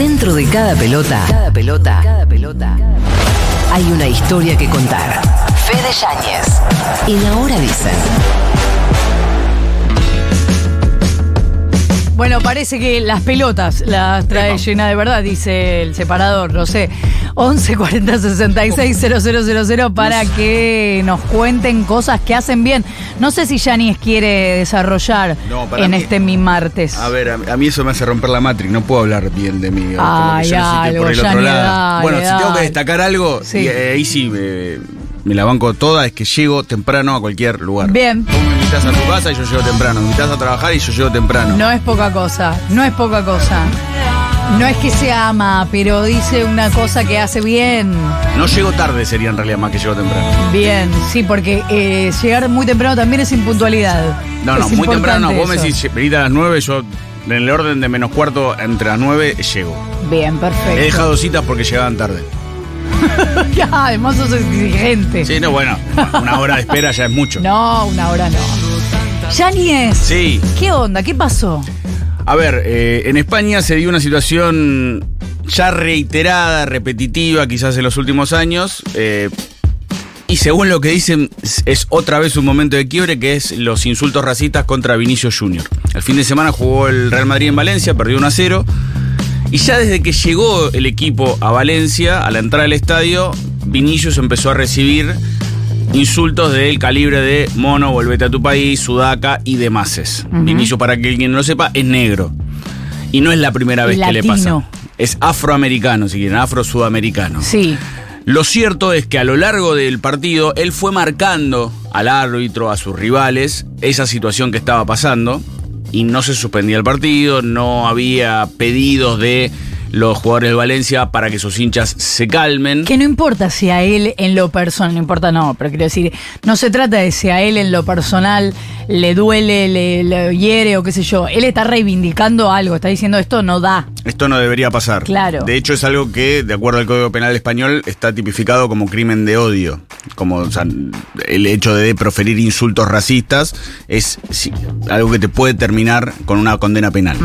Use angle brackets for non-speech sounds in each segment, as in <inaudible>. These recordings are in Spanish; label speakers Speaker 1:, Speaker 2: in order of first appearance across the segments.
Speaker 1: Dentro de cada pelota, cada pelota, cada pelota, hay una historia que contar. Fede Yáñez. En Ahora Dicen.
Speaker 2: Bueno, parece que las pelotas las trae llena de verdad, dice el separador, no sé. 11 40 66 000 para que nos cuenten cosas que hacen bien. No sé si Yanis quiere desarrollar
Speaker 3: No,
Speaker 2: en
Speaker 3: mí-
Speaker 2: este mi martes.
Speaker 3: A ver, a, a mí eso me hace romper la matrix. No puedo hablar bien de mí.
Speaker 2: Ay, algo,
Speaker 3: por el otro lado.
Speaker 2: dale,
Speaker 3: bueno, si tengo que destacar algo,
Speaker 2: Sí.
Speaker 3: eh, ahí sí me, me la banco toda, es que llego temprano a cualquier lugar.
Speaker 2: Bien.
Speaker 3: Vos me invitas a tu casa y yo llego temprano. Me invitas a trabajar y yo llego temprano.
Speaker 2: No es poca cosa, no es poca cosa. No es que se ama, pero dice una cosa que hace bien.
Speaker 3: No llego tarde sería en realidad más que llego temprano.
Speaker 2: Bien, sí, porque eh, llegar muy temprano también es impuntualidad.
Speaker 3: No, no,
Speaker 2: Es
Speaker 3: muy temprano no. Vos me decís, a las 9, yo en el orden de menos cuarto entre las 9 llego.
Speaker 2: Bien, perfecto.
Speaker 3: He dejado citas porque llegaban tarde. <laughs>
Speaker 2: Además sos exigente.
Speaker 3: Sí, no, bueno, una hora de espera ya es mucho.
Speaker 2: No, una hora no. Yanis,
Speaker 3: Sí.
Speaker 2: ¿qué onda? ¿Qué pasó?
Speaker 3: A ver, eh, en España se dio una situación ya reiterada, repetitiva, quizás en los últimos años. eh, y según lo que dicen, es- otra vez un momento de quiebre, que es los insultos racistas contra Vinicius Junior. El fin de semana jugó el Real Madrid en Valencia, perdió 1 a 0. Y ya desde que llegó el equipo a Valencia, a la entrada del estadio, Vinicius empezó a recibir insultos del calibre de mono, volvete a tu país, sudaca y demás. Vinicius, para que alguien no lo sepa, es negro. Y no es la primera vez que le pasa. Es afroamericano, si quieren, afro-sudamericano.
Speaker 2: Sí.
Speaker 3: Lo cierto es que a lo largo del partido él fue marcando al árbitro, a sus rivales, esa situación que estaba pasando y no se suspendía el partido, no había pedidos de los jugadores de Valencia para que sus hinchas se calmen.
Speaker 2: Que no importa si a él en lo personal, no importa no, pero quiero decir, no se trata de si a él en lo personal le duele, le, le hiere o qué sé yo. Él está reivindicando algo, está diciendo esto no da.
Speaker 3: Esto no debería pasar.
Speaker 2: Claro.
Speaker 3: De hecho, es algo que, de acuerdo al Código Penal Español, está tipificado como crimen de odio. Como o sea, el hecho de proferir insultos racistas es sí, algo que te puede terminar con una condena penal.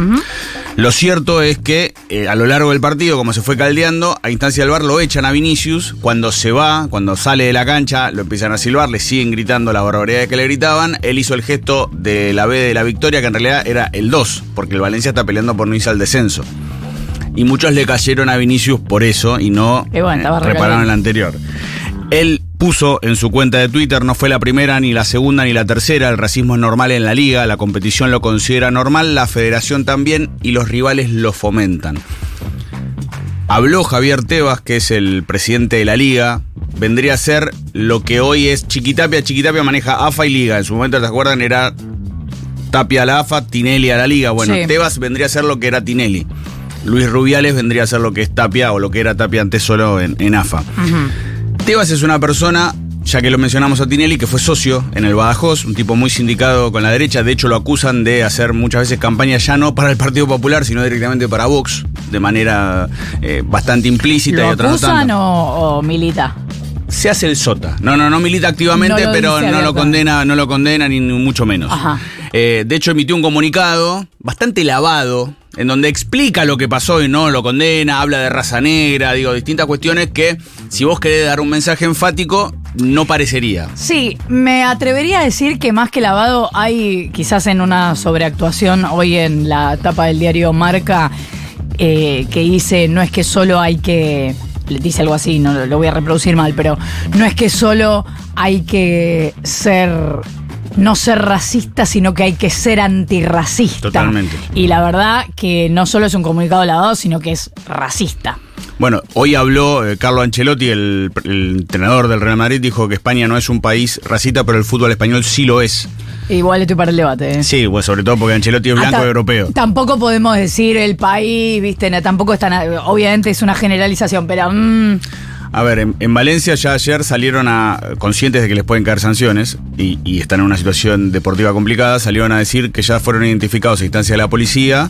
Speaker 3: Lo cierto es que eh, a lo largo del partido, como se fue caldeando, a instancia del bar lo echan a Vinicius. Cuando se va, cuando sale de la cancha, lo empiezan a silbar, le siguen gritando la barbaridad que le gritaban. Él hizo el gesto de la B de la victoria, que en realidad era el 2, porque el Valencia está peleando por no irse al descenso. Y muchos le cayeron a Vinicius por eso y no
Speaker 2: bueno,
Speaker 3: eh, repararon el anterior. Él puso en su cuenta de Twitter, no fue la primera, ni la segunda, ni la tercera, el racismo es normal en la liga, la competición lo considera normal, la federación también y los rivales lo fomentan. Habló Javier Tebas, que es el presidente de la liga, vendría a ser lo que hoy es Chiquitapia. Chiquitapia maneja AFA y liga, en su momento, ¿te acuerdan? Era Tapia a la AFA, Tinelli a la liga. Bueno,
Speaker 2: Sí.
Speaker 3: Tebas vendría a ser lo que era Tinelli. Luis Rubiales vendría a ser lo que es Tapia o lo que era Tapia antes solo en, en AFA. Tebas es una persona, ya que lo mencionamos a Tinelli, que fue socio en el Badajoz, un tipo muy sindicado con la derecha. De hecho, lo acusan de hacer muchas veces campaña ya no para el Partido Popular, sino directamente para Vox, de manera eh, bastante implícita
Speaker 2: ¿Lo
Speaker 3: y otras no
Speaker 2: acusan
Speaker 3: tanto.
Speaker 2: o, o milita?
Speaker 3: Se hace el sota. No, no, no milita activamente,
Speaker 2: No
Speaker 3: pero no lo condena, no lo condena ni mucho menos.
Speaker 2: Ajá.
Speaker 3: Eh, de hecho, emitió un comunicado bastante lavado, en donde explica lo que pasó y no lo condena, habla de raza negra, digo, distintas cuestiones que, si vos querés dar un mensaje enfático, no parecería.
Speaker 2: Sí, me atrevería a decir que más que lavado hay quizás en una sobreactuación hoy en la tapa del diario Marca eh, que dice no es que solo hay que dice algo así, no lo voy a reproducir mal, pero no es que solo hay que ser no ser racista, sino que hay que ser antirracista.
Speaker 3: Totalmente.
Speaker 2: Y la verdad que no solo es un comunicado lavado, sino que es racista.
Speaker 3: Bueno, hoy habló eh, Carlo Ancelotti, el, el entrenador del Real Madrid, dijo que España no es un país racista, pero el fútbol español sí lo es.
Speaker 2: Igual estoy para el debate. ¿eh?
Speaker 3: Sí, pues sobre todo porque Ancelotti es blanco
Speaker 2: Hasta-
Speaker 3: y europeo.
Speaker 2: Tampoco podemos decir el país, viste, no, tampoco es tan. Obviamente es una generalización, pero. mm,
Speaker 3: A ver, en, en Valencia ya ayer salieron a, conscientes de que les pueden caer sanciones y, y están en una situación deportiva complicada, salieron a decir que ya fueron identificados a instancia de la policía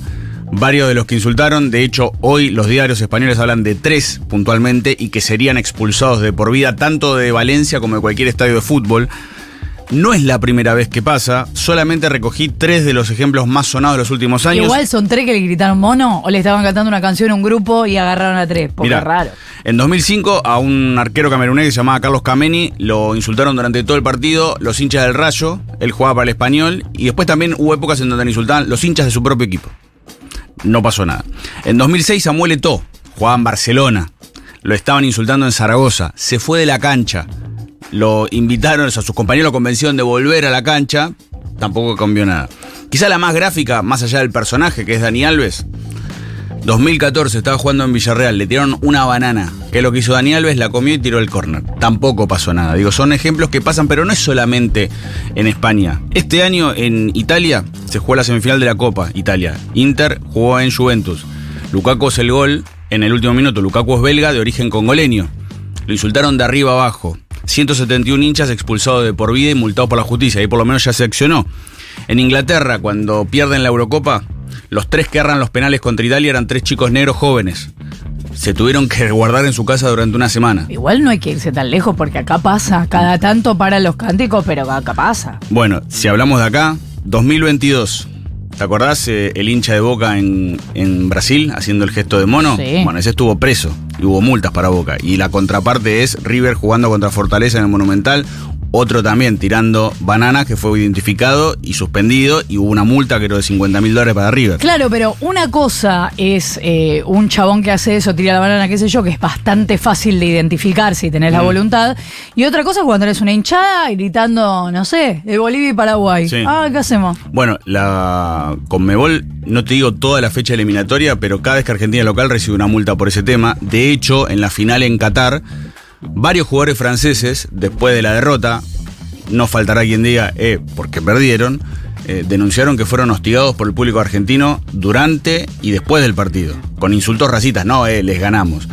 Speaker 3: varios de los que insultaron. De hecho, hoy los diarios españoles hablan de tres puntualmente y que serían expulsados de por vida tanto de Valencia como de cualquier estadio de fútbol. No es la primera vez que pasa, solamente recogí tres de los ejemplos más sonados de los últimos años.
Speaker 2: Igual son tres que le gritaron mono o le estaban cantando una canción a un grupo y agarraron a tres. Porque
Speaker 3: Mirá,
Speaker 2: raro.
Speaker 3: En 2005 a un arquero camerunés que se llamaba Carlos Cameni lo insultaron durante todo el partido los hinchas del Rayo, él jugaba para el Español y después también hubo épocas en donde le insultaban los hinchas de su propio equipo. No pasó nada. En 2006 Samuel Eto'o jugaba en Barcelona, lo estaban insultando en Zaragoza, se fue de la cancha, lo invitaron, o sea, sus compañeros lo convencieron de volver a la cancha, tampoco cambió nada. Quizá la más gráfica, más allá del personaje, que es Dani Alves, 2014 estaba jugando en Villarreal, le tiraron una banana, que es lo que hizo Dani Alves, la comió y tiró el córner. Tampoco pasó nada. Digo, son ejemplos que pasan, pero no es solamente en España. Este año en Italia se jugó la semifinal de la Copa Italia. Inter jugó en Juventus. Lukaku es el gol en el último minuto. Lukaku es belga de origen congoleño. Lo insultaron de arriba abajo. 171 hinchas expulsados de por vida y multados por la justicia. Ahí por lo menos ya se accionó. En Inglaterra, cuando pierden la Eurocopa, los tres que erran los penales contra Italia eran tres chicos negros jóvenes. Se tuvieron que guardar en su casa durante una semana.
Speaker 2: Igual no hay que irse tan lejos porque acá pasa. Cada tanto para los cánticos, pero acá pasa.
Speaker 3: Bueno, si hablamos de acá, 2022. ¿Te acordás eh, el hincha de Boca en, en Brasil haciendo el gesto de mono?
Speaker 2: Sí.
Speaker 3: Bueno, ese estuvo preso y hubo multas para Boca. Y la contraparte es River jugando contra Fortaleza en el Monumental. Otro también tirando bananas que fue identificado y suspendido y hubo una multa que era de 50 mil dólares para River.
Speaker 2: Claro, pero una cosa es eh, un chabón que hace eso, tira la banana, qué sé yo, que es bastante fácil de identificar si tenés la
Speaker 3: Mm.
Speaker 2: voluntad. Y otra cosa es cuando eres una hinchada gritando, no sé, de Bolivia y Paraguay.
Speaker 3: Sí.
Speaker 2: Ah, ¿qué hacemos?
Speaker 3: Bueno, la Conmebol, no te digo toda la fecha eliminatoria, pero cada vez que Argentina local recibe una multa por ese tema. De hecho, en la final en Qatar, varios jugadores franceses, después de la derrota, no faltará quien diga, eh, porque perdieron, eh, denunciaron que fueron hostigados por el público argentino durante y después del partido, con insultos racistas, no, eh, les ganamos.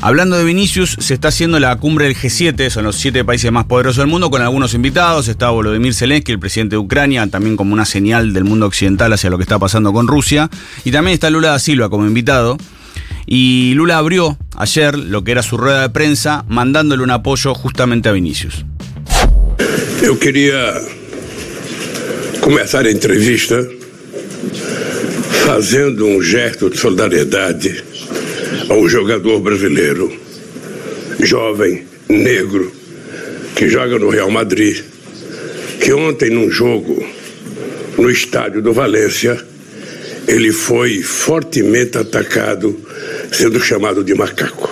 Speaker 3: Hablando de Vinicius, se está haciendo la cumbre del G7, son los siete países más poderosos del mundo, con algunos invitados, está Volodymyr Zelensky, el presidente de Ucrania, también como una señal del mundo occidental hacia lo que está pasando con Rusia, y también está Lula da Silva como invitado. Y Lula abrió ayer lo que era su rueda de prensa, mandándole un apoyo justamente a Vinicius.
Speaker 4: Eu queria começar a entrevista fazendo um gesto de solidariedade a um jogador brasileiro, jovem, negro, que joga no Real Madrid, que ontem num jogo no estádio do Valência, ele foi fortemente atacado, sendo chamado de macaco.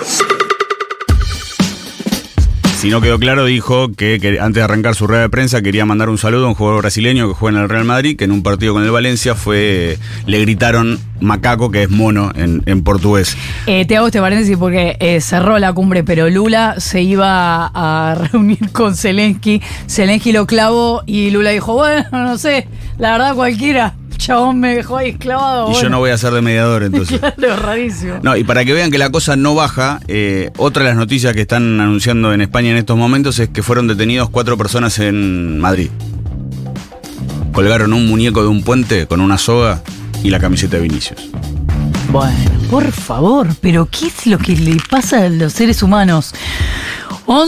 Speaker 3: Si no quedó claro, dijo que, que antes de arrancar su rueda de prensa quería mandar un saludo a un jugador brasileño que juega en el Real Madrid, que en un partido con el Valencia fue le gritaron macaco, que es mono en, en portugués.
Speaker 2: Eh, te hago este paréntesis porque eh, cerró la cumbre, pero Lula se iba a <laughs> reunir con Zelensky. Zelensky lo clavó y Lula dijo, bueno, no sé, la verdad cualquiera. Chabón me dejó ahí clavado.
Speaker 3: Y yo no voy a ser de mediador entonces. <laughs>
Speaker 2: Claro, rarísimo.
Speaker 3: No, y para que vean que la cosa no baja, eh, otra de las noticias que están anunciando en España en estos momentos es que fueron detenidos cuatro personas en Madrid. Colgaron un muñeco de un puente con una soga y la camiseta de Vinicius.
Speaker 2: Bueno, por favor, pero ¿qué es lo que le pasa a los seres humanos? 11